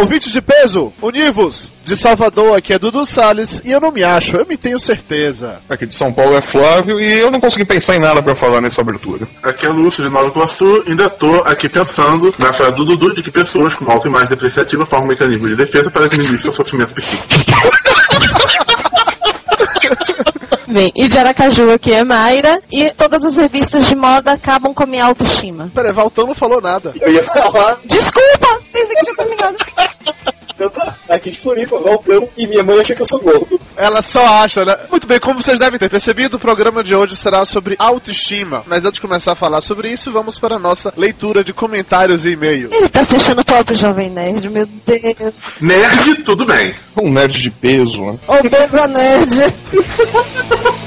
Ouvintes de peso, univos! De Salvador, aqui é Dudu Salles e eu não me acho, eu me tenho certeza. Aqui de São Paulo é Flávio e eu não consegui pensar em nada pra falar nessa abertura. Aqui é Lúcio de Nova Iguaçu, ainda tô aqui pensando na frase do Dudu de que pessoas com alta imagem depreciativa formam um mecanismo de defesa para diminuir seu sofrimento psíquico. Bem, e de Aracaju aqui é Mayra, e todas as revistas de moda acabam com a minha autoestima. Peraí, Valtão não falou nada. Eu ia falar, Desculpa! Pensei que tinha terminado. Tá, aqui de Floripa, Valcão, e minha mãe acha que eu sou gordo. Ela só acha, né? Muito bem, como vocês devem ter percebido, o programa de hoje será sobre autoestima. Mas antes de começar a falar sobre isso, vamos para a nossa leitura de comentários e e-mails. Ele tá se achando próprio Jovem Nerd, meu Deus. Nerd, tudo bem. Um nerd de peso, né? Ô, Beza Nerd.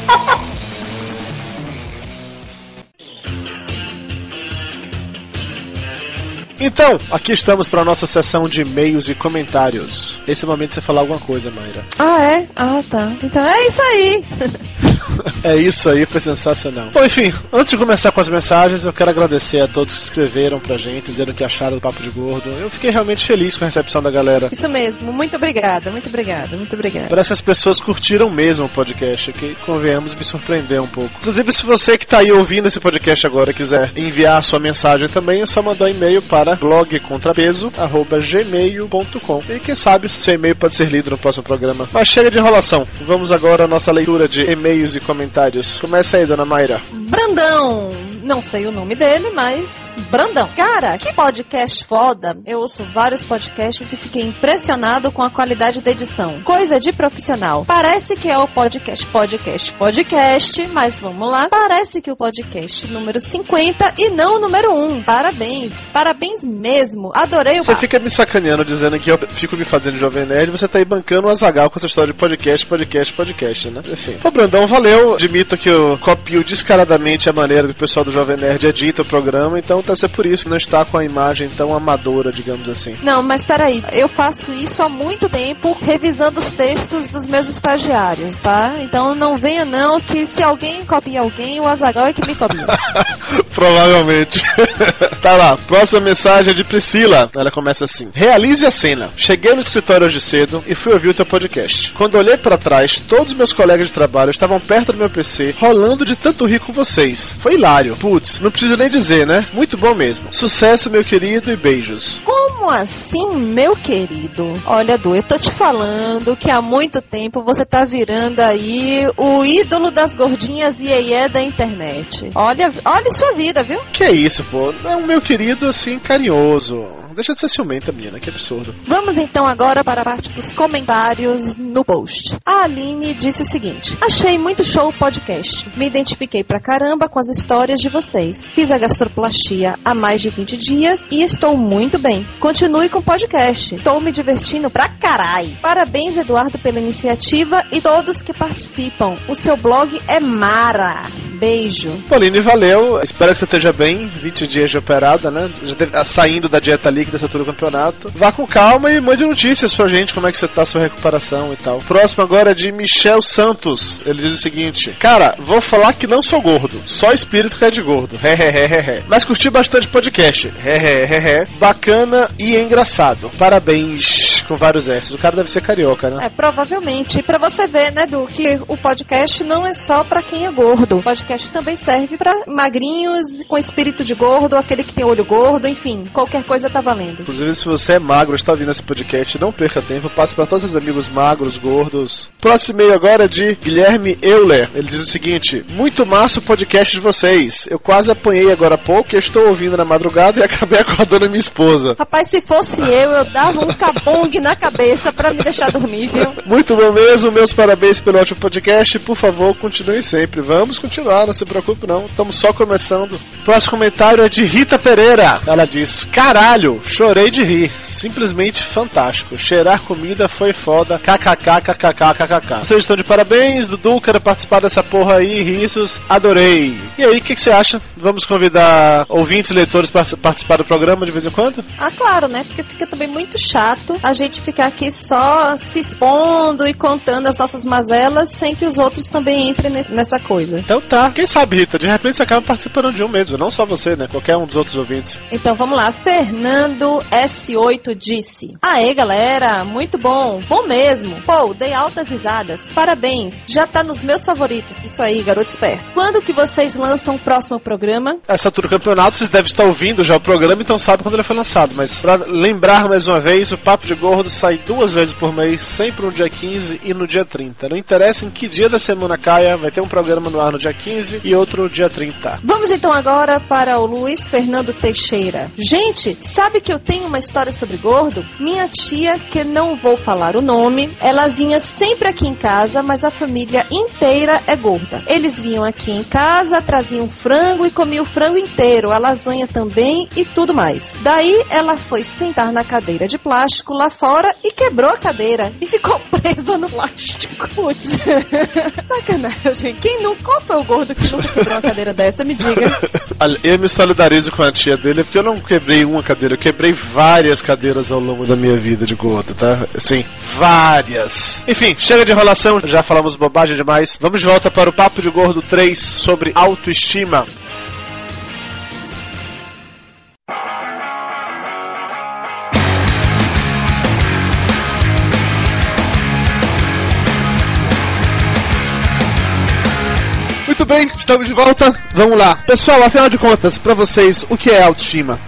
Então, aqui estamos para a nossa sessão de e-mails e comentários. Esse momento de você falar alguma coisa, Mayra. Ah, é? Ah, tá. Então é isso aí. É isso aí, foi sensacional. Bom, enfim, antes de começar com as mensagens, eu quero agradecer a todos que escreveram pra gente, dizendo o que acharam do Papo de Gordo. Eu fiquei realmente feliz com a recepção da galera. Isso mesmo. Muito obrigada, muito obrigada, muito obrigada. Parece que as pessoas curtiram mesmo o podcast, que, convenhamos, me surpreendeu um pouco. Inclusive, se você que tá aí ouvindo esse podcast agora quiser enviar a sua mensagem também, é só mandar um e-mail para blogcontrapeso.gmail.com E quem sabe seu e-mail pode ser lido no próximo programa. Mas chega de enrolação. Vamos agora à nossa leitura de e-mails e comentários. Começa aí, dona Mayra. Brandão, não sei o nome dele, mas Brandão. Cara, que podcast foda. Eu ouço vários podcasts e fiquei impressionado com a qualidade da edição. Coisa de profissional. Parece que é o podcast, podcast, podcast, mas vamos lá. Parece que o podcast número 50 e não o número 1. Parabéns. Parabéns mesmo. Adorei o Você papo. fica me sacaneando dizendo que eu fico me fazendo jovem nerd, você tá aí bancando o Azagal com essa história de podcast, podcast, podcast, né? Enfim. Ô, Brandão, valeu. Admito que eu copio descaradamente a maneira que o pessoal do Jovem Nerd edita o programa, então tá ser por isso que não está com a imagem tão amadora, digamos assim. Não, mas peraí, eu faço isso há muito tempo, revisando os textos dos meus estagiários, tá? Então não venha não que se alguém copia alguém, o Azagal é que me copia. Provavelmente. tá lá, próxima mensagem é de Priscila. Ela começa assim: Realize a cena. Cheguei no escritório hoje cedo e fui ouvir o teu podcast. Quando olhei pra trás, todos os meus colegas de trabalho estavam perto do meu PC, rolando de tanto rir com vocês. Foi hilário. Putz, não preciso nem dizer, né? Muito bom mesmo. Sucesso, meu querido, e beijos. Como assim, meu querido? Olha, Du, eu tô te falando que há muito tempo você tá virando aí o ídolo das gordinhas iê da internet. Olha, olha sua vida, viu? Que é isso, pô? É um meu querido, assim, carinhoso. Deixa de ser ciumenta, menina, que absurdo. Vamos então agora para a parte dos comentários no post. A Aline disse o seguinte: Achei muito show o podcast. Me identifiquei pra caramba com as histórias de vocês. Fiz a gastroplastia há mais de 20 dias e estou muito bem. Continue com o podcast. Estou me divertindo pra carai. Parabéns, Eduardo, pela iniciativa e todos que participam. O seu blog é mara. Beijo. Pauline, valeu. Espero que você esteja bem. 20 dias de operada, né? Saindo da dieta líquida essa altura do campeonato. Vá com calma e mande notícias pra gente como é que você tá, sua recuperação e tal. Próximo agora é de Michel Santos. Ele diz o seguinte: Cara, vou falar que não sou gordo. Só espírito que é de gordo. Mas curti bastante podcast. Bacana e engraçado. Parabéns com vários S. O cara deve ser carioca, né? É, provavelmente. E pra você ver, né, Du, que o podcast não é só pra quem é gordo. O podcast também serve pra magrinhos com espírito de gordo, aquele que tem olho gordo, enfim, qualquer coisa tá valendo. Inclusive, se você é magro está ouvindo esse podcast, não perca tempo, passe para todos os amigos magros, gordos. Próximo e-mail agora é de Guilherme Euler. Ele diz o seguinte: Muito massa o podcast de vocês. Eu quase apanhei agora há pouco e estou ouvindo na madrugada e acabei acordando a minha esposa. Rapaz, se fosse eu, eu dava um cabong na cabeça pra me deixar dormir, viu? Muito bom mesmo, meus parabéns pelo ótimo podcast. Por favor, continue sempre. Vamos continuar, não se preocupe não. Estamos só começando. Próximo comentário é de Rita Pereira. Ela diz: Caralho, chorei de rir. Simplesmente fantástico. Cheirar comida foi foda. KKKKKKKK. Vocês estão de parabéns. Dudu, quero participar dessa porra aí. Risos, adorei. E aí, o que, que você acha? Vamos convidar ouvintes e leitores para participar do programa de vez em quando? Ah, claro, né? Porque fica também muito chato a gente gente ficar aqui só se expondo e contando as nossas mazelas sem que os outros também entrem ne- nessa coisa. Então tá. Quem sabe, Rita, de repente você acaba participando de um mesmo. Não só você, né? Qualquer um dos outros ouvintes. Então vamos lá, Fernando S8 disse: Aê galera, muito bom, bom mesmo. Pô, dei altas risadas, parabéns, já tá nos meus favoritos. Isso aí, garoto esperto. Quando que vocês lançam o próximo programa? Essa altura do campeonato, vocês devem estar ouvindo já o programa, então sabe quando ele foi lançado. Mas pra lembrar mais uma vez, o Papo de Gordo sai duas vezes por mês, sempre no dia 15 e no dia 30. Não interessa em que dia da semana caia, vai ter um programa no ar no dia 15 e outro no dia 30. Vamos então agora para o Luiz Fernando Teixeira. Gente, sabe que eu tenho uma história sobre gordo? Minha tia, que não vou falar o nome, ela vinha sempre aqui em casa, mas a família inteira é gorda. Eles vinham aqui em casa, traziam frango e comiam o frango inteiro, a lasanha também e tudo mais. Daí ela foi sentar na cadeira de plástico lá fora e quebrou a cadeira e ficou presa no plástico. Putz, sacanagem. Quem não, qual foi o gordo que nunca quebrou uma cadeira dessa? Me diga. Eu me solidarizo com a tia dele, porque eu não quebrei uma cadeira, eu quebrei várias cadeiras ao longo da minha vida de gordo, tá? Assim, várias. Enfim, chega de enrolação, já falamos bobagem demais. Vamos de volta para o Papo de Gordo 3 sobre autoestima. Muito bem, estamos de volta. Vamos lá. Pessoal, afinal de contas, pra vocês, o que é autoestima?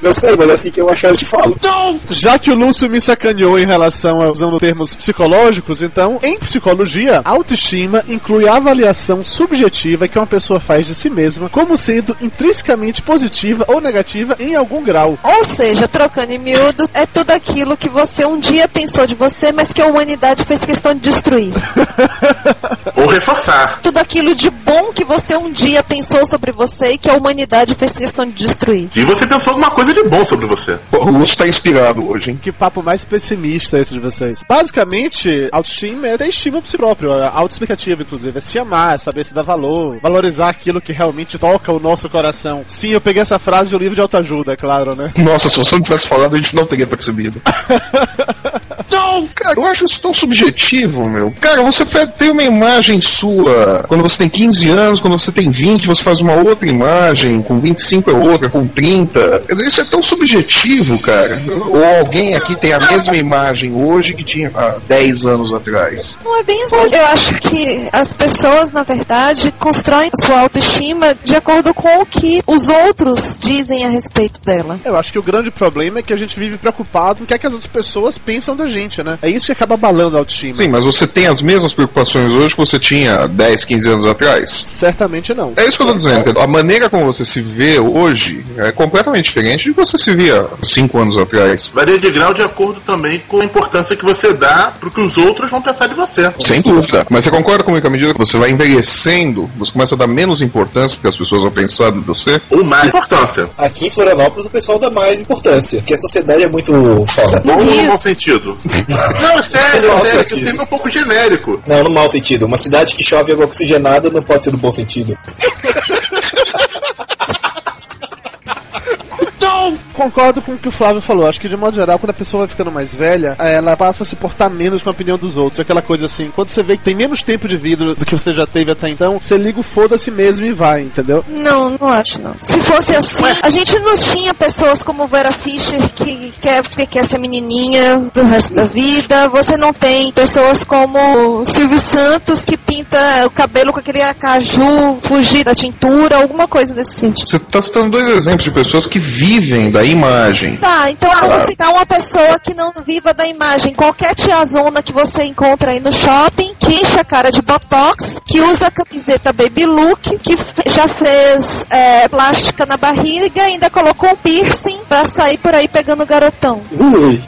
Não sei, mas é assim que eu achar eu te falo. Já que o Lúcio me sacaneou em relação a usando termos psicológicos, então, em psicologia, autoestima inclui a avaliação subjetiva que uma pessoa faz de si mesma como sendo intrinsecamente positiva ou negativa em algum grau. Ou seja, trocando em miúdos, é tudo aquilo que você um dia pensou de você, mas que a humanidade fez questão de destruir. Ou reforçar. Tudo aquilo de bom que você um dia pensou sobre você e que a humanidade fez questão de destruir. E você pensou alguma coisa de bom sobre você. O Lúcio tá inspirado hoje, hein? Que papo mais pessimista esse de vocês. Basicamente, autoestima é ter estima por si próprio, é autoexplicativa, inclusive. É se amar, é saber se dar valor, valorizar aquilo que realmente toca o nosso coração. Sim, eu peguei essa frase de um livro de autoajuda, é claro, né? Nossa, se você não tivesse falado, a gente não teria percebido. Não, cara, eu acho isso tão subjetivo, meu. Cara, você tem uma imagem sua quando você tem 15 anos, quando você tem 20, você faz uma outra imagem, com 25 é outra, com 30. Quer dizer, isso é tão subjetivo, cara. Ou alguém aqui tem a mesma imagem hoje que tinha há 10 anos atrás. Não é bem assim. Eu acho que as pessoas, na verdade, constroem sua autoestima de acordo com o que os outros dizem a respeito dela. Eu acho que o grande problema é que a gente vive preocupado com o que, é que as outras pessoas pensam da gente, né? É isso que acaba abalando a autoestima. Sim, mas você tem as mesmas preocupações hoje que você tinha 10, 15 anos atrás? Certamente não. É isso que eu tô dizendo. A maneira como você se vê hoje é completamente diferente de que você se via cinco anos atrás. Varia de grau de acordo também com a importância que você dá pro que os outros vão pensar de você. Sem dúvida. Mas você concorda comigo que à medida que você vai envelhecendo, você começa a dar menos importância porque as pessoas vão pensar de você? Ou mais importância. Aqui em Florianópolis o pessoal dá mais importância, porque a sociedade é muito foda. Ou no mau sentido. Não, sério, sério, que sempre é um pouco genérico. Não, no mau sentido. Uma cidade que chove água oxigenada não pode ser no bom sentido. Concordo com o que o Flávio falou. Acho que de modo geral, quando a pessoa vai ficando mais velha, ela passa a se portar menos com a opinião dos outros. Aquela coisa assim, quando você vê que tem menos tempo de vida do que você já teve até então, você liga o foda-se mesmo e vai, entendeu? Não, não acho não. Se fosse assim, a gente não tinha pessoas como Vera Fischer que quer, que quer ser menininha pro resto da vida. Você não tem pessoas como o Silvio Santos que pinta o cabelo com aquele acaju, fugir da tintura, alguma coisa desse sentido. Você está citando dois exemplos de pessoas que vivem da imagem. Tá, então vamos citar uma pessoa que não viva da imagem. Qualquer tiazona que você encontra aí no shopping, que enche a cara de botox, que usa a camiseta baby look, que já fez é, plástica na barriga e ainda colocou um piercing pra sair por aí pegando garotão. Ui.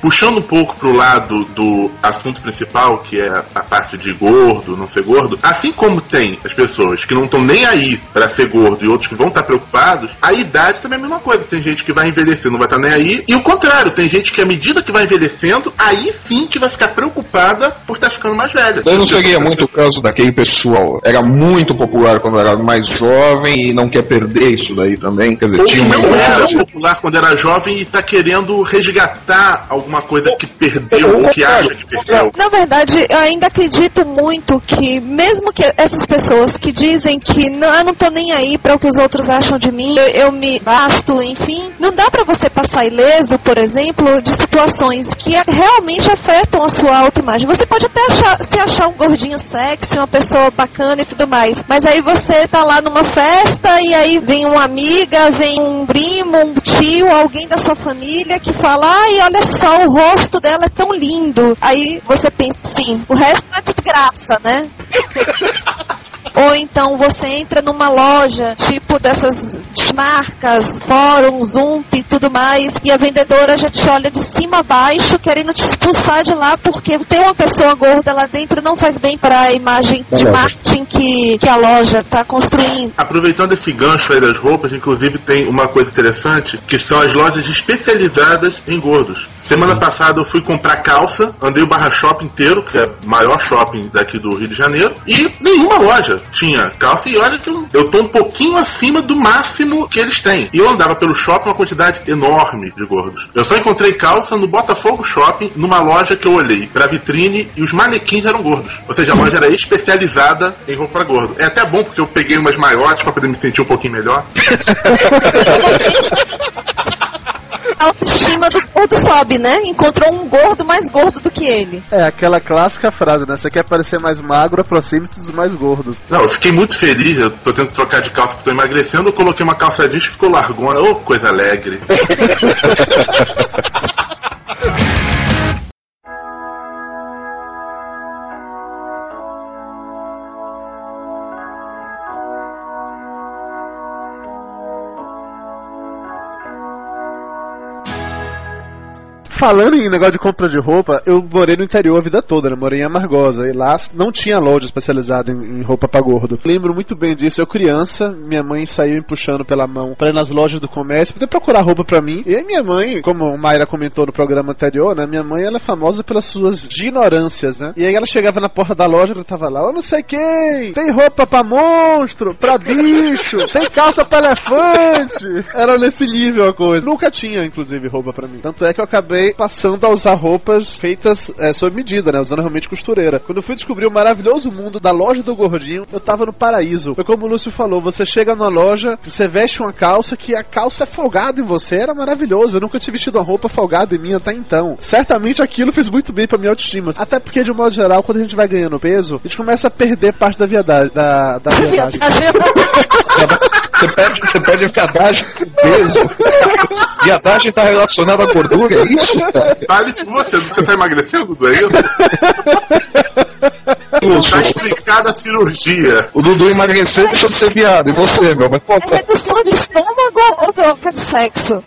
Puxando um pouco pro lado do assunto principal, que é a parte de gordo, não ser gordo, assim como tem as pessoas que não estão nem aí pra ser gordo e outros que vão estar preocupados, a idade também é a mesma coisa. Tem gente que vai vai envelhecer, não vai estar nem aí. E o contrário, tem gente que à medida que vai envelhecendo, aí sim que vai ficar preocupada por estar ficando mais velha. Daí não seria muito o caso daquele pessoal. Era muito popular quando era mais jovem e não quer perder isso daí também. Quer dizer, Ou tinha uma não era popular quando era jovem e tá querendo resgatar alguma coisa que perdeu ou que acha que perdeu. Na verdade, eu ainda acredito muito que, mesmo que essas pessoas que dizem que não, eu não tô nem aí para o que os outros acham de mim, eu, eu me basto, enfim, não dá para você passar ileso, por exemplo, de situações que realmente afetam a sua autoimagem. Você pode até achar, se achar um gordinho sexy, uma pessoa bacana e tudo mais, mas aí você tá lá numa festa e aí vem uma amiga, vem um primo, um tio, alguém da sua família que fala, ai, olha só, o rosto dela é tão lindo. Aí você pensa assim, o resto é desgraça, né? Ou então você entra numa loja, tipo dessas marcas, fórum, Zump e tudo mais, e a vendedora já te olha de cima a baixo, querendo te expulsar de lá, porque ter uma pessoa gorda lá dentro não faz bem para a imagem de loja. marketing que, que a loja está construindo. Aproveitando esse gancho aí das roupas, inclusive tem uma coisa interessante, que são as lojas especializadas em gordos. Semana passada eu fui comprar calça, andei o Barra Shopping inteiro, que é o maior shopping daqui do Rio de Janeiro, e nenhuma loja tinha calça. E olha que eu, eu tô um pouquinho acima do máximo que eles têm. E eu andava pelo shopping uma quantidade enorme de gordos. Eu só encontrei calça no Botafogo Shopping, numa loja que eu olhei pra vitrine e os manequins eram gordos. Ou seja, a loja era especializada em roupa pra gordo. É até bom porque eu peguei umas maiores pra poder me sentir um pouquinho melhor. A autoestima do gordo sobe, né? Encontrou um gordo mais gordo do que ele. É aquela clássica frase, né? Você quer parecer mais magro, aproxime-se dos mais gordos. Não, eu fiquei muito feliz, eu tô tentando trocar de calça porque tô emagrecendo, eu coloquei uma calça jeans e ficou largona. Ô, coisa alegre. Falando em negócio de compra de roupa, eu morei no interior a vida toda, né? Morei em Amargosa. E lá não tinha loja especializada em, em roupa pra gordo. Lembro muito bem disso. Eu criança, minha mãe saiu me puxando pela mão pra ir nas lojas do comércio, poder procurar roupa pra mim. E aí minha mãe, como o Mayra comentou no programa anterior, né? Minha mãe, ela é famosa pelas suas ignorâncias, né? E aí ela chegava na porta da loja, ela tava lá, eu não sei quem, tem roupa pra monstro, pra bicho, tem calça pra elefante. Era nesse nível a coisa. Nunca tinha, inclusive, roupa pra mim. Tanto é que eu acabei passando a usar roupas feitas é, sob medida, né? Usando realmente costureira. Quando eu fui descobrir o maravilhoso mundo da loja do gordinho, eu tava no paraíso. Foi como o Lúcio falou, você chega na loja, você veste uma calça que a calça é folgada em você, era maravilhoso. Eu nunca tinha vestido uma roupa folgada em mim até então. Certamente aquilo fez muito bem pra minha autoestima. Até porque, de um modo geral, quando a gente vai ganhando peso, a gente começa a perder parte da viadagem. Da, da viadagem. Você perde, você perde a viadagem com peso. Viadagem tá relacionada à gordura, é isso? Fale por você, você tá emagrecendo, Dudu? É isso? Lúcio, Tá explicada a cirurgia. o Dudu emagreceu e deixou de ser viado. E você, meu? Mas, pô, É redução de estômago ou troca de sexo?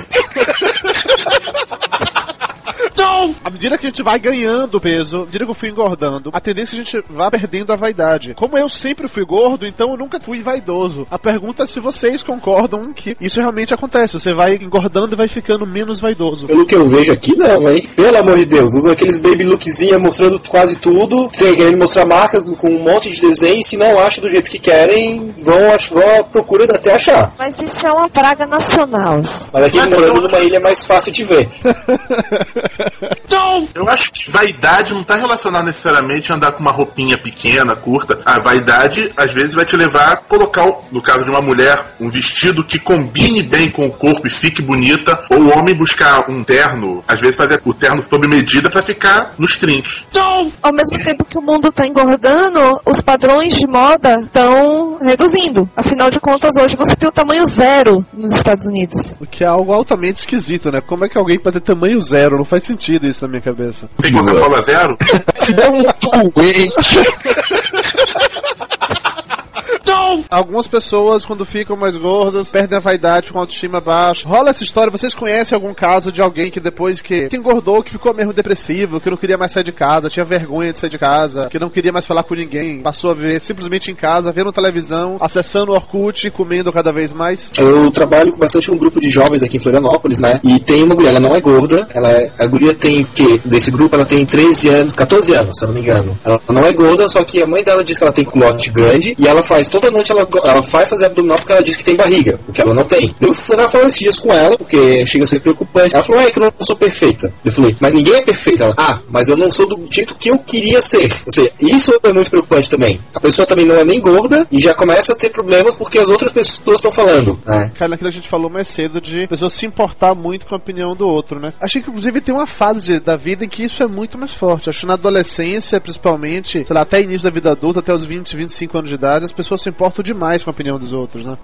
À medida que a gente vai ganhando peso, à medida que eu fui engordando, a tendência é que a gente vá perdendo a vaidade. Como eu sempre fui gordo, então eu nunca fui vaidoso. A pergunta é se vocês concordam que isso realmente acontece. Você vai engordando e vai ficando menos vaidoso. Pelo que eu vejo aqui, não, hein? Pelo amor de Deus, usa aqueles baby lookzinha mostrando quase tudo, tem- querendo mostrar marca com um monte de desenho, e se não acham do jeito que querem, vão, ach- vão à procura até achar. Mas isso é uma praga nacional. Mas aqui morando eu- numa ilha é mais fácil de ver. Eu acho que vaidade não tá relacionada necessariamente a andar com uma roupinha pequena, curta. A vaidade, às vezes, vai te levar a colocar, no caso de uma mulher, um vestido que combine bem com o corpo e fique bonita. Ou o homem buscar um terno, às vezes fazer o terno sob medida pra ficar nos trinques. Ao mesmo tempo que o mundo está engordando, os padrões de moda estão reduzindo. Afinal de contas, hoje você tem o tamanho zero nos Estados Unidos. O que é algo altamente esquisito, né? Como é que alguém pode ter tamanho zero? Não faz sentido isso na minha cabeça. Tem Coca-Cola zero? é um doente. Algumas pessoas, quando ficam mais gordas, perdem a vaidade com a autoestima baixa. Rola essa história, vocês conhecem algum caso de alguém que depois que, que engordou, que ficou mesmo depressivo, que não queria mais sair de casa, tinha vergonha de sair de casa, que não queria mais falar com ninguém, passou a viver simplesmente em casa, vendo televisão, acessando o Orkut, comendo cada vez mais? Eu trabalho com bastante um grupo de jovens aqui em Florianópolis, né? E tem uma guria, ela não é gorda, ela é, a guria tem que desse grupo ela tem 13 anos, 14 anos, se eu não me engano. Ela não é gorda, só que a mãe dela diz que ela tem culote grande e ela faz toda noite ela, ela fazer abdominal porque ela diz que tem barriga, porque ela não tem. Eu fui lá falar esses dias com ela, porque chega a ser preocupante. Ela falou, é que eu não sou perfeita. Eu falei, mas ninguém é perfeito. Ela, ah, mas eu não sou do jeito que eu queria ser. Ou seja, isso é muito preocupante também. A pessoa também não é nem gorda e já começa a ter problemas porque as outras pessoas estão falando. Né? Cara, naquilo que a gente falou mais cedo de pessoas se importar muito com a opinião do outro, né? Achei que inclusive tem uma fase de, da vida em que isso é muito mais forte. Acho que na adolescência, principalmente, sei lá, até início da vida adulta, até os 20, 25 anos de idade, as pessoas se importam demais com a opinião dos outros, né?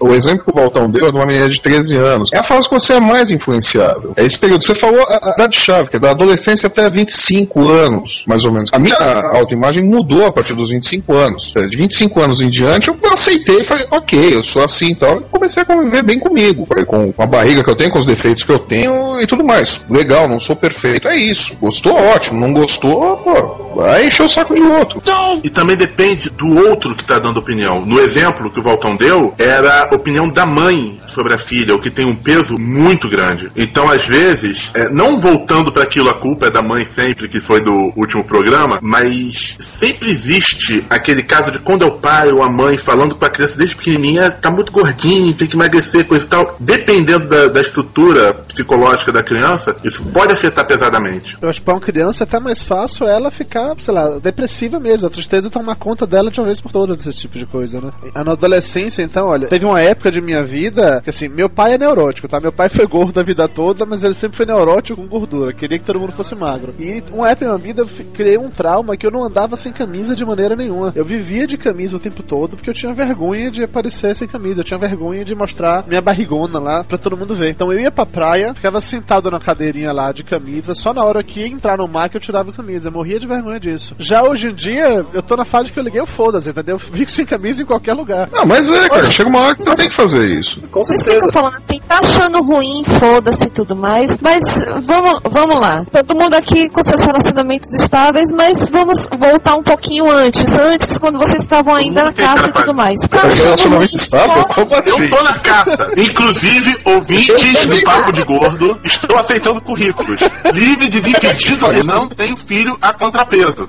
O exemplo que o Valtão deu é de uma menina de 13 anos. É a fase que você é mais influenciável. É esse período. Você falou a, a idade-chave, que é da adolescência até 25 anos, mais ou menos. A minha autoimagem mudou a partir dos 25 anos. É, De 25 anos em diante, eu aceitei e falei, ok, eu sou assim e tal. E comecei a conviver bem comigo. Falei, com a barriga que eu tenho, com os defeitos que eu tenho e tudo mais. Legal, não sou perfeito. É isso. Gostou, ótimo. Não gostou, pô, vai encher o saco de outro. E também depende do outro que está dando opinião. No exemplo que o Valtão deu, era a opinião da mãe sobre a filha, o que tem um peso muito grande. Então, às vezes, é, não voltando para aquilo, a culpa é da mãe sempre, que foi do último programa, mas sempre existe aquele caso de quando é o pai ou a mãe falando com a criança desde pequenininha, tá muito gordinho, tem que emagrecer, coisa e tal. Dependendo da, da estrutura psicológica da criança, isso pode afetar pesadamente. Eu acho que pra uma criança é até mais fácil ela ficar, sei lá, depressiva mesmo. A tristeza tomar conta dela de uma vez por todas, esse tipo de coisa, né? Na adolescência, então, olha, teve uma época de minha vida que, assim, meu pai é neurótico, tá? Meu pai foi gordo a vida toda, mas ele sempre foi neurótico com gordura. Queria que todo mundo fosse magro. E uma época da minha vida eu criei um trauma que eu não andava sem camisa de maneira nenhuma. Eu vivia de camisa o tempo todo porque eu tinha vergonha de aparecer sem camisa. Eu tinha vergonha de mostrar minha barrigona lá pra todo mundo ver. Então eu ia pra praia, ficava sentado na cadeirinha lá de camisa, só na hora que ia entrar no mar que eu tirava a camisa. Eu morria de vergonha disso. Já hoje em dia, eu tô na fase que eu liguei o foda-se, entendeu? Eu fico sem camisa em qualquer lugar. Não, mas é, cara, chega uma hora que você tem que fazer isso. Com Vocês certeza. ficam falando assim, tá achando ruim, foda-se e tudo mais. Mas vamos, vamos lá. Todo mundo aqui com seus relacionamentos estáveis, mas vamos voltar um pouquinho antes. Antes, quando vocês estavam ainda na casa e tudo mais. Tá achando ruim, relacionamento estável? foda- Como assim? Eu tô na caça. Inclusive, ouvintes do Papo de Gordo, estou aceitando currículos. Livre, desimpedido e não tenho filho a contrapeso.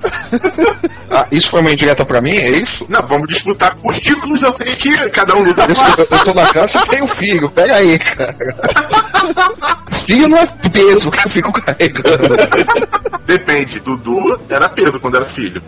Ah, isso foi uma indireta pra mim, é isso? Não, vamos disputar currículos, eu sei que cada um luta Eu, eu, tô na casa e tenho filho, pega aí, cara. Filho não é peso que eu fico carregando. Depende. Dudu era peso quando era filho.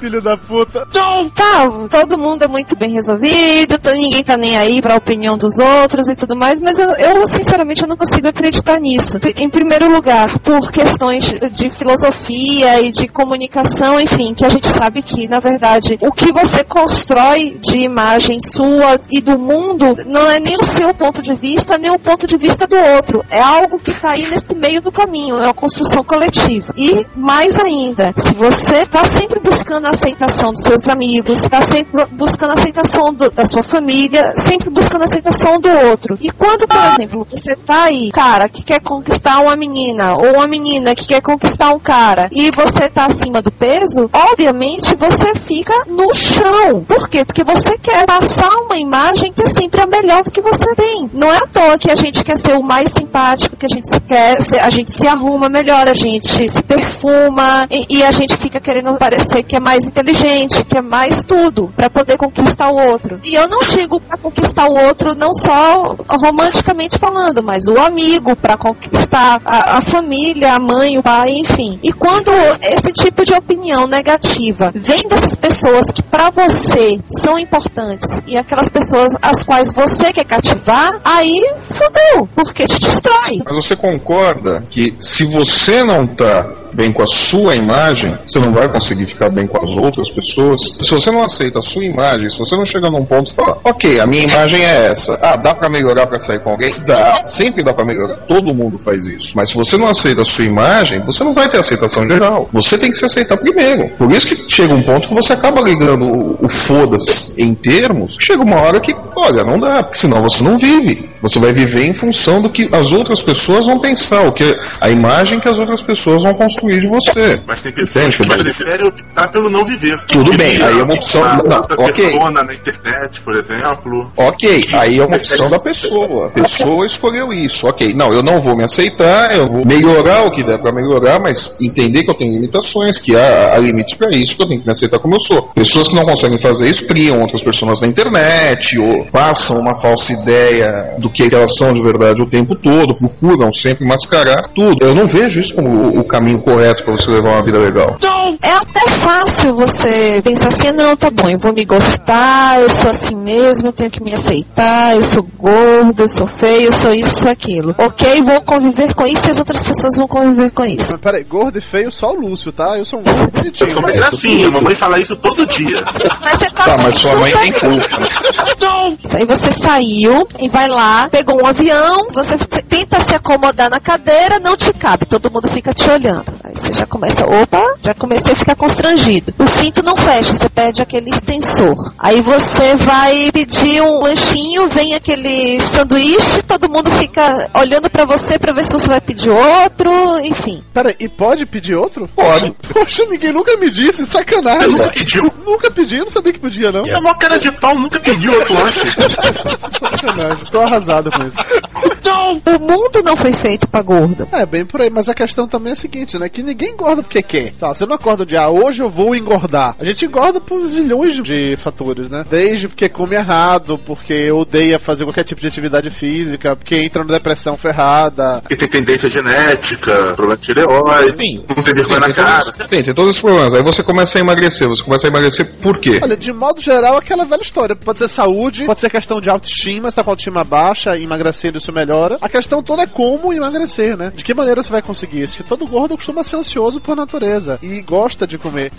Filho da puta. Tá, todo mundo é muito bem resolvido, tá- ninguém tá nem aí pra opinião dos outros e tudo mais, mas eu, eu, sinceramente eu não consigo acreditar nisso. Em primeiro lugar, por questões de filosofia e de comunicação, enfim, que a gente sabe que, na verdade, o que você constrói de imagem sua e do mundo não é nem o seu ponto de vista, nem o ponto de vista do outro. É algo que tá aí nesse meio do caminho, é uma construção coletiva. E mais ainda, se você tá sempre buscando a aceitação dos seus amigos, tá sempre buscando a aceitação do- da sua família, sempre buscando a aceitação do outro. E quando, por exemplo, você tá aí, cara, que quer conquistar uma menina, ou uma menina que quer conquistar um cara, e você tá acima do peso, obviamente você fica no chão. Por quê? Porque você quer passar uma imagem que é sempre a melhor do que você tem. Não é à toa que a gente quer ser o mais simpático, que a gente se quer, a gente se arruma melhor, a gente se perfuma e, e a gente fica querendo parecer que é mais inteligente, que é mais tudo, pra poder conquistar o outro. E eu não digo pra conquistar o outro não só romanticamente falando, mas o amigo pra conquistar a, a família, a mãe, o pai, enfim. E quando esse tipo de opinião negativa vem dessas pessoas que pra você são importantes e aquelas pessoas às quais você quer cativar, aí fodeu, porque te destrói. Mas você concorda que se você não tá bem com a sua imagem, você não vai conseguir ficar bem com as outras pessoas? Se você não aceita a sua imagem, se você não chega num ponto e fala, ok, a minha imagem é essa. Ah, dá pra melhorar pra sair com alguém? Dá. Sempre dá pra melhorar. Todo mundo faz isso. Mas se você não aceita a sua imagem, você não vai ter aceitação geral. Você tem que se aceitar primeiro. Por isso que chega um ponto que você acaba ligando o, o foda-se em termos, chega uma hora que, olha, não dá, porque senão você não vive. Você vai viver em função do que as outras pessoas vão pensar, o que a imagem que as outras pessoas vão construir de você. Mas tem pessoas Entende? que preferem optar pelo não viver. Tudo bem, aí é uma opção- não, outra ok. persona na internet, por exemplo. Ok, aí é uma opção da pessoa. A pessoa escolheu isso. Ok, não, eu não vou me aceitar, eu vou melhorar o que der pra melhorar, mas entender que eu tenho limitações, que há, há limites pra isso, que eu tenho que me aceitar como eu sou. Pessoas que não conseguem fazer isso criam outras pessoas na internet, ou passam uma falsa ideia do que elas são de verdade o tempo todo, procuram sempre mascarar tudo. Eu não vejo isso como o, o caminho correto pra você levar uma vida legal. É até fácil você pensar assim, não, tá bom, eu vou me gostar, eu sou assim mesmo, eu tenho que me aceitar, eu sou gordo, eu sou feio, eu sou isso, sou aquilo. Ok, vou conviver com isso e as outras pessoas vão conviver com isso. Mas peraí, gordo e feio só o Lúcio, tá? Eu sou um gordo Eu bonitinho. sou uma mas- gracinha, mamãe fala isso todo dia. Mas você tá, Tá, mas sua mãe tem culpa. Aí você saiu e vai lá, pegou um avião, você tenta se acomodar na cadeira, não te cabe, todo mundo fica te olhando. Aí você já começa, opa, já comecei a ficar constrangido. O cinto não fecha, você pede aquele extensor. Aí você vai pedir um lanchinho, vem aquele sanduíche, todo mundo fica olhando pra você pra ver se você vai pedir outro, enfim. Peraí, e pode pedir outro? Pode. Poxa, ninguém nunca me disse, sacanagem. Nunca pediu. Nunca pedi, eu não sabia que podia, não. É uma cara de pau, nunca pediu outro lanche. Sacanagem, tô arrasado com isso. O mundo não foi feito pra gordo. É, bem por aí, mas a questão também é a seguinte, né? Que ninguém engorda porque quer. Tá, você não acorda de, ah, hoje eu vou engordar. A gente engorda por zilhões de fatores, né? Desde porque come errado, porque odeia fazer qualquer tipo de atividade física, porque entra numa depressão ferrada. E tem tendência genética, problema de tireoide, Sim. não tem vergonha na cara. tem, tem todos os problemas. Aí você começa a emagrecer. Você começa a emagrecer por quê? Olha, de modo geral, aquela velha história. Pode ser saúde, pode ser questão de autoestima, você tá com a autoestima baixa, emagrecendo isso melhora. A questão toda é como emagrecer, né? De que maneira você vai conseguir isso? Porque todo gordo costuma ser ansioso por natureza e gosta de comer.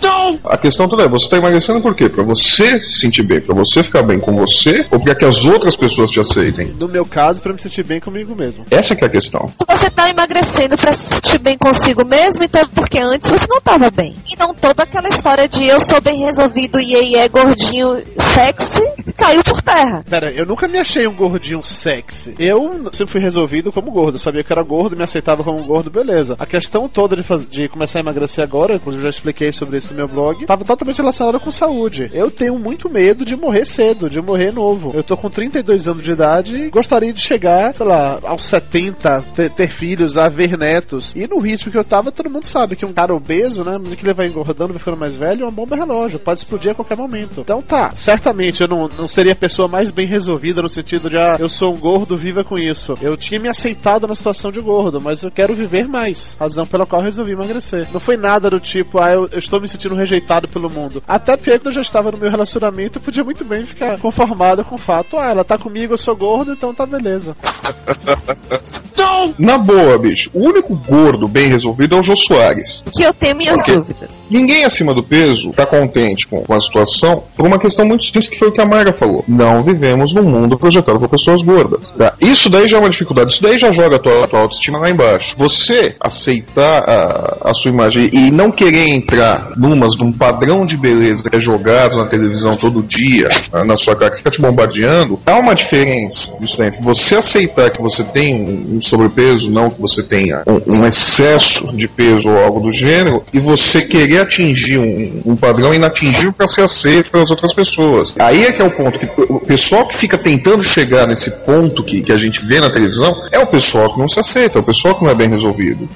A questão toda é, você está emagrecendo por quê? Pra você se sentir bem, pra você ficar bem com você, ou pra que as outras pessoas te aceitem? No meu caso, pra me sentir bem comigo mesmo. Essa que é a questão. Se você tá emagrecendo pra se sentir bem consigo mesmo, então é porque antes você não tava bem. E não toda aquela história de eu sou bem resolvido e é gordinho sexy caiu por terra. Pera, eu nunca me achei um gordinho sexy. Eu sempre fui resolvido como gordo. Eu sabia que era gordo, me aceitava como gordo, beleza. A questão toda de, de começar a emagrecer agora, inclusive já expliquei sobre isso no meu blog, estava totalmente relacionada com saúde. Eu tenho muito medo de morrer cedo, de morrer novo. Eu tô com 32 anos de idade e gostaria de chegar, sei lá, aos 70, ter, ter filhos, a ver netos. E no ritmo que eu tava, todo mundo sabe que um cara obeso, né, que ele vai engordando, vai ficando mais velho, é uma bomba relógio, pode explodir a qualquer momento. Então tá, certamente eu não, não seria a pessoa mais bem resolvida no sentido de, ah, eu sou um gordo, viva com isso. Eu tinha me aceitado na situação de gordo, mas eu quero viver mais. Razão pela qual eu resolvi emagrecer. Não foi nada do tipo, ah, eu, eu estou me sentindo rejeitado pelo mundo. Até porque eu já estava no meu relacionamento, eu podia muito bem ficar conformado com o fato, ah, ela tá comigo, eu sou gordo, então tá beleza. Na boa, bicho, o único gordo bem resolvido é o Jô Soares. Que eu tenho minhas dúvidas. Ninguém acima do peso tá contente com, com a situação por uma questão muito simples que foi o que a Mayra falou. Não vivemos num mundo projetado por pessoas gordas. tá? Isso daí já é uma dificuldade, isso daí já joga a tua, a tua autoestima lá embaixo. Você aceitar a, a sua imagem e não querer entrar numas de um padrão de beleza que é jogado na televisão todo dia, ah, na sua cara, que fica te bombardeando, há uma diferença isso daí. Você aceitar que você tem um sobrepeso, não que você tenha um, um excesso de peso ou algo do gênero, e você querer atingir um, um padrão inatingível para ser aceito pelas outras pessoas. Aí é que é o ponto que o pessoal que fica tentando chegar nesse ponto que, que a gente vê na televisão é o pessoal que não se aceita, é o pessoal que não é bem resolvido.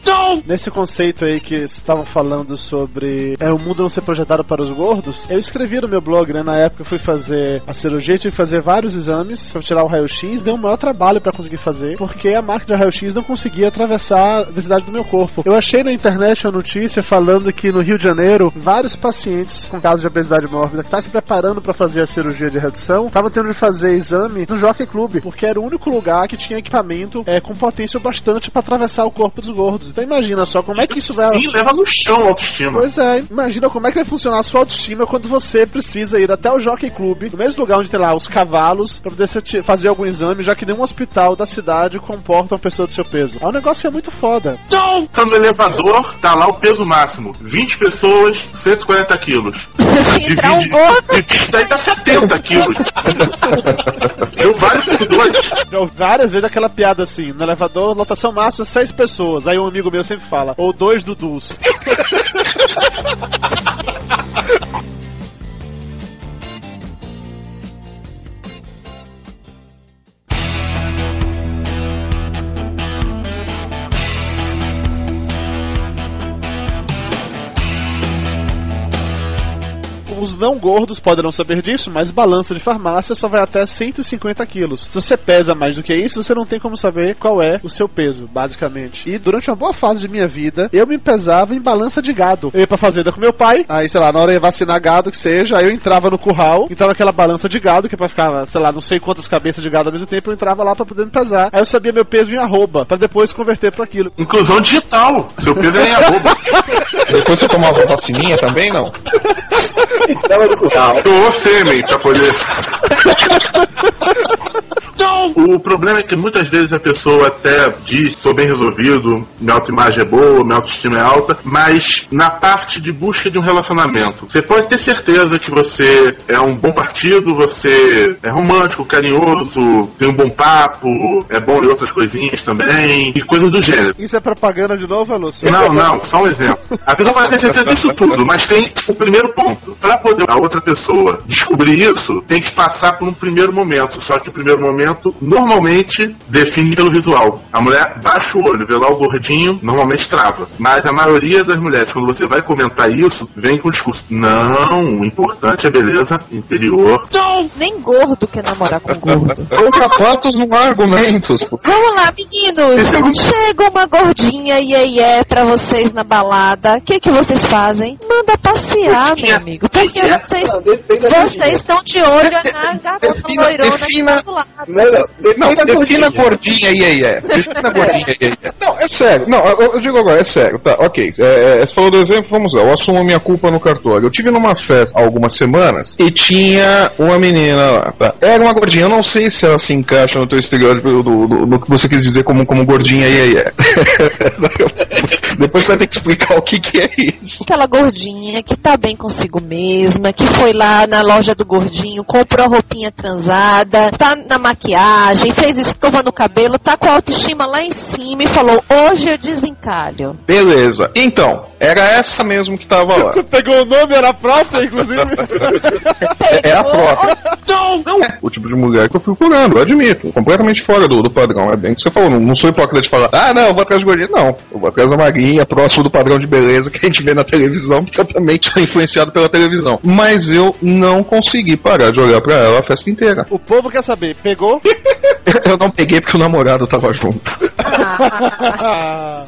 Nesse conceito aí que estavam falando sobre é, o mundo não ser projetado para os gordos, eu escrevi no meu blog, né? Na época eu fui fazer a cirurgia, tive que fazer vários exames pra tirar o raio-x, deu um maior trabalho pra conseguir fazer, porque a máquina de raio-x não conseguia atravessar a densidade do meu corpo. Eu achei na internet uma notícia falando que no Rio de Janeiro, vários pacientes com casos de obesidade mórbida que estavam se preparando pra fazer a cirurgia de redução, estavam tendo de fazer exame no Jockey Club, porque era o único lugar que tinha equipamento é, com potência bastante pra atravessar o corpo dos gordos. Então imagina só como é que isso vai. Sim, leva no chão a autoestima. Pois é, imagina como é que vai funcionar a sua autoestima quando você precisa ir até o Jockey Club, no mesmo lugar onde tem lá os cavalos, pra poder fazer algum exame, já que nenhum hospital da cidade comporta uma pessoa do seu peso. É um negócio que é muito foda. Tá no elevador, tá lá o peso máximo. 20 pessoas, 140 150 quilos. Se entrar um gordo, divide daí dá 70 quilos. Eu vale por dois. Já ouvi várias vezes aquela piada assim, no elevador, lotação máxima, seis pessoas. Aí um amigo meu sempre fala, ou dois Dudus. Os não gordos poderão saber disso, mas balança de farmácia só vai até 150 quilos. Se você pesa mais do que isso, você não tem como saber qual é o seu peso, basicamente. E durante uma boa fase de minha vida, eu me pesava em balança de gado. Eu ia pra fazenda com meu pai, aí sei lá, na hora ia vacinar gado, que seja, aí eu entrava no curral, entrava aquela balança de gado, que é pra ficar, sei lá, não sei quantas cabeças de gado ao mesmo tempo, eu entrava lá pra poder me pesar. Aí eu sabia meu peso em arroba, pra depois converter pra aquilo. Inclusão digital. Seu peso é em arroba. Depois você tomava vacininha também, não? Entrava no curral. Doou sêmen pra poder. O problema é que muitas vezes a pessoa até diz, sou bem resolvido, minha autoimagem é boa, minha autoestima é alta, mas na parte de busca de um relacionamento, você pode ter certeza que você é um bom partido, você é romântico, carinhoso, tem um bom papo, é bom em outras coisinhas também, e coisas do gênero. Isso é propaganda de novo, Lúcio? Não, não, só um exemplo. A pessoa pode ter certeza disso tudo, mas tem o primeiro ponto. Para poder a outra pessoa descobrir isso, tem que passar por um primeiro momento. Só que o primeiro momento, normalmente, define pelo visual. A mulher baixa o olho, vê lá o gordinho, normalmente trava. Mas a maioria das mulheres, quando você vai comentar isso, vem com o discurso: não, o importante é a beleza interior. nem gordo quer namorar com gordo. Coloca fatos não há argumentos. pô. Vamos lá, meninos. Chega uma gordinha e é pra vocês na balada. O que que vocês fazem? Manda passear, meu amigo. Porque vocês, Não, vocês estão de olho na garota loirona tá do lado. Não, não, Não, da defina gordinha. aí, aí, é. Defina gordinha aí, aí, é. Não, é sério. Não, eu, eu digo agora, é sério. Tá, ok. É, é, você falou do exemplo, vamos lá. Eu assumo a minha culpa no cartório. Eu tive numa festa há algumas semanas e tinha uma menina lá, tá? Era uma gordinha. Eu não sei se ela se encaixa no teu estereótipo do, do, do que você quis dizer como, como gordinha aí, aí, é. Depois você vai ter que explicar o que, que é isso. Aquela gordinha que tá bem consigo mesma, que foi lá na loja do gordinho, comprou a roupinha transada, tá na maquiagem, fez escova no cabelo, tá com a autoestima lá em cima e falou: hoje eu desencalho. Beleza. Então, era essa mesmo que tava lá. Você pegou o nome, era a própria, inclusive. É, é a própria. Não, não é o tipo de mulher que eu fui procurando, eu admito. Completamente fora do, do padrão. É bem que você falou. Não, não sou hipócrita de falar, ah, não, eu vou atrás de gordinha. Não, eu vou atrás da magrinha, próximo do padrão de beleza que a gente vê na televisão, porque eu também sou influenciado pela televisão. Mas eu não consegui parar de olhar pra ela a festa inteira. O povo quer saber, pegou? Eu não peguei porque o namorado tava junto.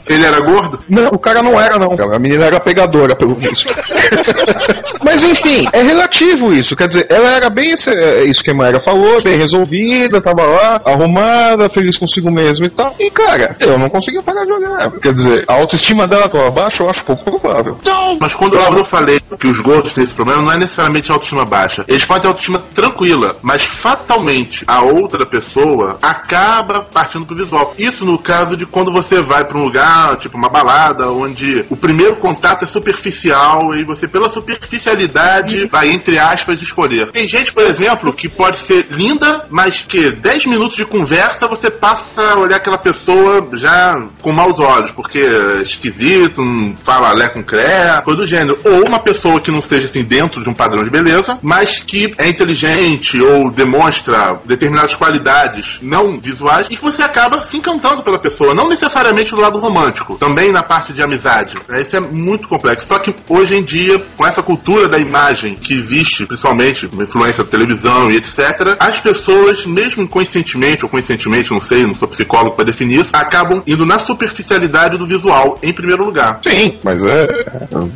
Ele era gordo? Não, o cara não era, não. A menina era pegadora, pelo visto. Enfim, é relativo isso. Quer dizer, ela era bem esse- é, isso que a Mayra falou, bem resolvida, tava lá, arrumada, feliz consigo mesma e tal. E cara, eu não conseguia parar de olhar. Quer dizer, a autoestima dela tava baixa, eu acho pouco provável. Mas quando eu falei que os gordos têm esse problema, não é necessariamente autoestima baixa. Eles podem ter autoestima tranquila, mas fatalmente a outra pessoa acaba partindo pro visual. Isso no caso de quando você vai pra um lugar, tipo uma balada, onde o primeiro contato é superficial e você, pela superficialidade, vai, entre aspas, escolher. Tem gente, por exemplo, que pode ser linda, mas que 10 minutos de conversa você passa a olhar aquela pessoa já com maus olhos, porque é esquisito, não fala lé com cré, coisa do gênero. Ou uma pessoa que não esteja assim dentro de um padrão de beleza, mas que é inteligente ou demonstra determinadas qualidades não visuais e que você acaba se encantando pela pessoa, não necessariamente do lado romântico, também na parte de amizade. né? Isso é muito complexo. Só que hoje em dia, com essa cultura da imagem que existe, principalmente com influência da televisão e etc., as pessoas, mesmo inconscientemente ou conscientemente, não sei, não sou psicólogo para definir isso, acabam indo na superficialidade do visual em primeiro lugar. Sim, mas é.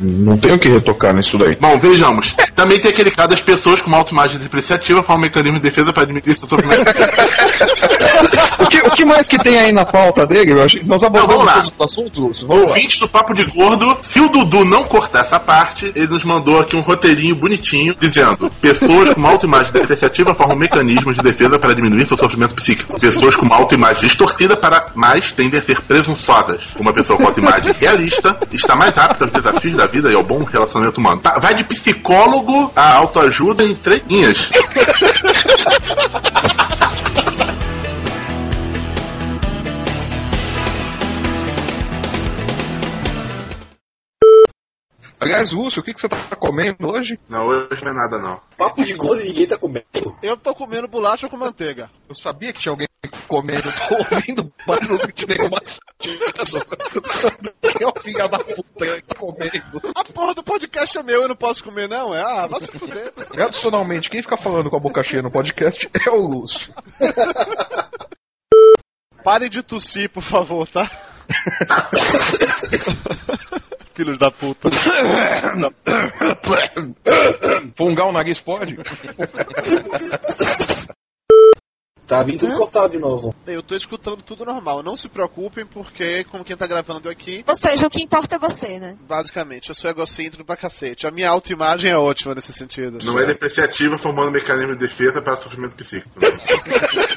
Não tenho que retocar nisso daí. Bom, vejamos. Também tem aquele caso das pessoas com uma autoimagem depreciativa, faz um mecanismo de defesa para admitir esse sofrimento. que, o que mais que tem aí na pauta dele? Eu acho, nós abordamos vamos lá. todos os assuntos. Vamos lá. Ouvintes do Papo de Gordo, se o Dudu não cortar essa parte, ele nos mandou aqui um roteirinho bonitinho dizendo: pessoas com autoimagem depreciativa formam mecanismos de defesa para diminuir seu sofrimento psíquico. Pessoas com autoimagem distorcida para mais tendem a ser presunçosas. Uma pessoa com autoimagem realista está mais apta aos desafios da vida e ao bom relacionamento humano. Tá, Vai de psicólogo a autoajuda em três linhas. Aliás, Lúcio, o que, que você tá comendo hoje? Não, hoje não é nada não. Papo de gordo e ninguém tá comendo. Eu tô comendo bolacha com manteiga. Eu sabia que tinha alguém comendo, eu tô ouvindo barulho de nenhuma é o filho da puta que tá comendo? A porra do podcast é meu, eu não posso comer, não? É? Ah, vai se fuder. Tradicionalmente, quem fica falando com a boca cheia no podcast é o Lúcio. Parem de tossir, por favor, tá? Filhos da puta. Fungar o nariz pode? Tá vindo tudo cortado de novo. Eu tô escutando tudo normal. Não se preocupem, porque, como quem tá gravando aqui, Ou seja, o que importa é você, né? basicamente, eu sou egocêntrico pra cacete. A minha autoimagem é ótima nesse sentido. Não é depreciativa formando mecanismo de defesa para sofrimento psíquico. né?